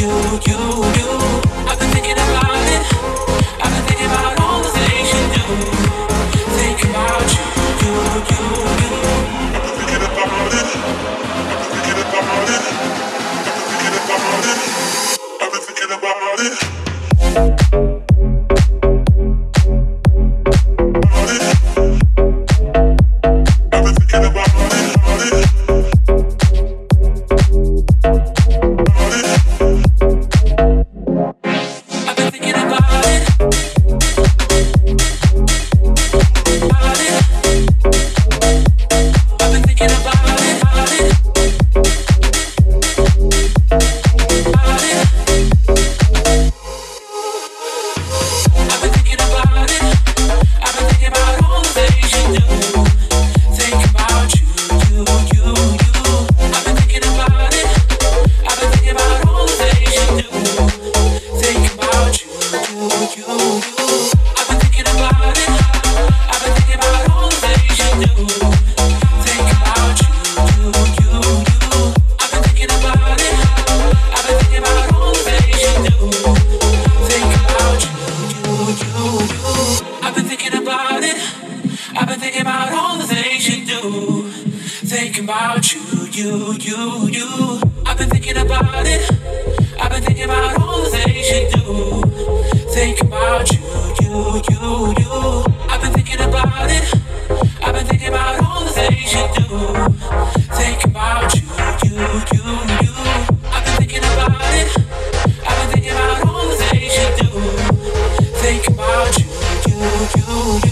The things you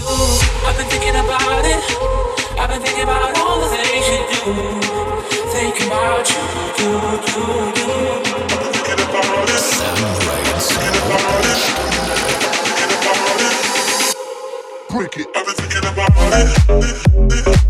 I've been thinking about it. I've been thinking about all the things you do. Thinking about you, you, you, you. I've been thinking about it. Thinking about it. Thinking about it. Break it. I've been thinking about it.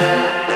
Yeah.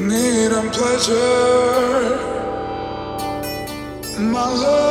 need and pleasure. My love.